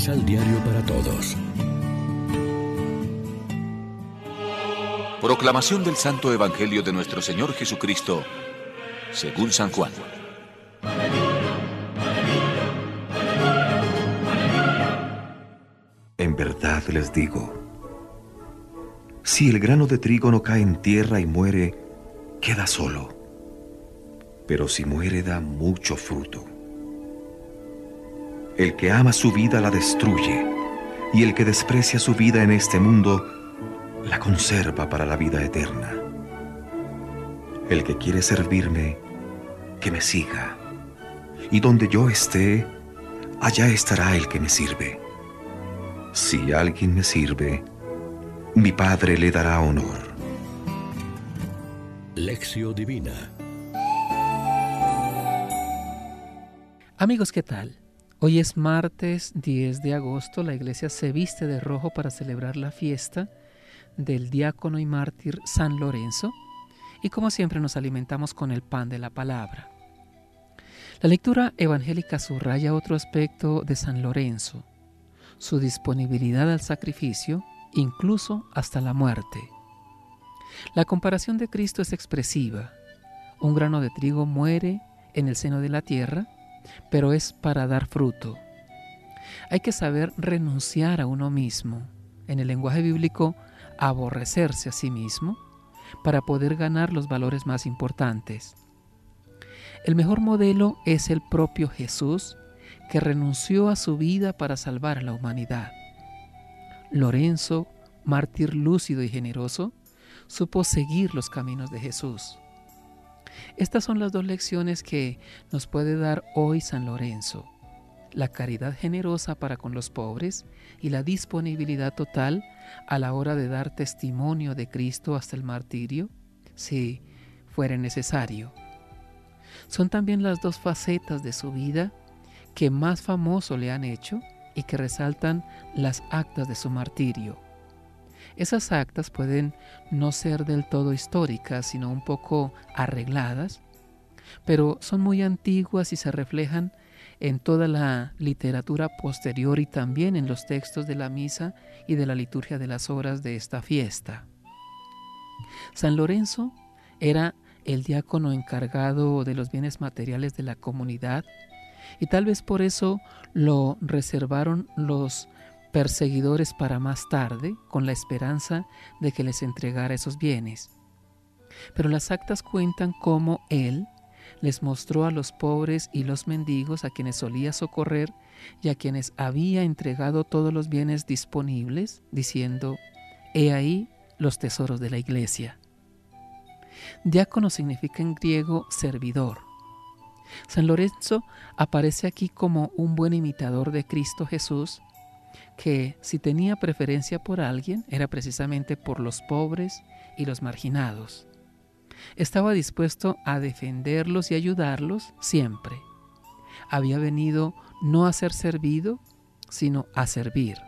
Misal Diario para Todos. Proclamación del Santo Evangelio de nuestro Señor Jesucristo, según San Juan. En verdad les digo, si el grano de trigo no cae en tierra y muere, queda solo. Pero si muere da mucho fruto. El que ama su vida la destruye, y el que desprecia su vida en este mundo, la conserva para la vida eterna. El que quiere servirme, que me siga, y donde yo esté, allá estará el que me sirve. Si alguien me sirve, mi Padre le dará honor. Lección Divina Amigos, ¿qué tal? Hoy es martes 10 de agosto, la iglesia se viste de rojo para celebrar la fiesta del diácono y mártir San Lorenzo y como siempre nos alimentamos con el pan de la palabra. La lectura evangélica subraya otro aspecto de San Lorenzo, su disponibilidad al sacrificio, incluso hasta la muerte. La comparación de Cristo es expresiva. Un grano de trigo muere en el seno de la tierra, pero es para dar fruto. Hay que saber renunciar a uno mismo. En el lenguaje bíblico, aborrecerse a sí mismo para poder ganar los valores más importantes. El mejor modelo es el propio Jesús, que renunció a su vida para salvar a la humanidad. Lorenzo, mártir lúcido y generoso, supo seguir los caminos de Jesús. Estas son las dos lecciones que nos puede dar hoy San Lorenzo. La caridad generosa para con los pobres y la disponibilidad total a la hora de dar testimonio de Cristo hasta el martirio, si fuera necesario. Son también las dos facetas de su vida que más famoso le han hecho y que resaltan las actas de su martirio. Esas actas pueden no ser del todo históricas, sino un poco arregladas, pero son muy antiguas y se reflejan en toda la literatura posterior y también en los textos de la misa y de la liturgia de las horas de esta fiesta. San Lorenzo era el diácono encargado de los bienes materiales de la comunidad y tal vez por eso lo reservaron los perseguidores para más tarde, con la esperanza de que les entregara esos bienes. Pero las actas cuentan cómo él les mostró a los pobres y los mendigos a quienes solía socorrer y a quienes había entregado todos los bienes disponibles, diciendo, He ahí los tesoros de la iglesia. Diácono significa en griego servidor. San Lorenzo aparece aquí como un buen imitador de Cristo Jesús, que si tenía preferencia por alguien era precisamente por los pobres y los marginados. Estaba dispuesto a defenderlos y ayudarlos siempre. Había venido no a ser servido, sino a servir.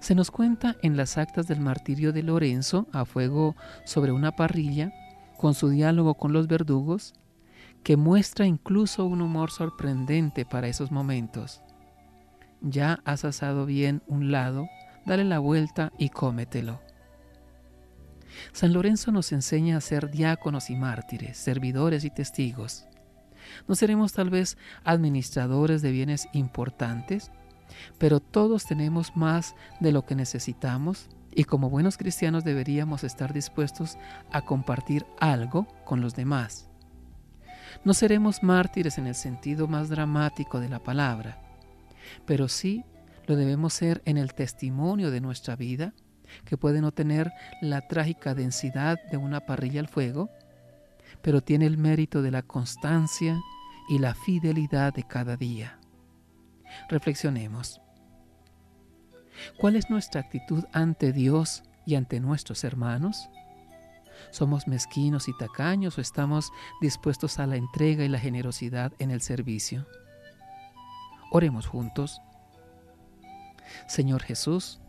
Se nos cuenta en las actas del martirio de Lorenzo a fuego sobre una parrilla, con su diálogo con los verdugos, que muestra incluso un humor sorprendente para esos momentos. Ya has asado bien un lado, dale la vuelta y cómetelo. San Lorenzo nos enseña a ser diáconos y mártires, servidores y testigos. No seremos tal vez administradores de bienes importantes, pero todos tenemos más de lo que necesitamos y como buenos cristianos deberíamos estar dispuestos a compartir algo con los demás. No seremos mártires en el sentido más dramático de la palabra, pero sí lo debemos ser en el testimonio de nuestra vida, que puede no tener la trágica densidad de una parrilla al fuego, pero tiene el mérito de la constancia y la fidelidad de cada día. Reflexionemos. ¿Cuál es nuestra actitud ante Dios y ante nuestros hermanos? ¿Somos mezquinos y tacaños o estamos dispuestos a la entrega y la generosidad en el servicio? Oremos juntos. Señor Jesús,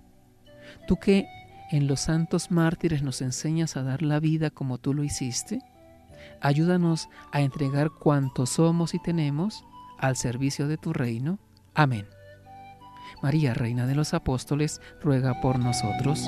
tú que en los santos mártires nos enseñas a dar la vida como tú lo hiciste, ayúdanos a entregar cuanto somos y tenemos al servicio de tu reino. Amén. María, Reina de los Apóstoles, ruega por nosotros.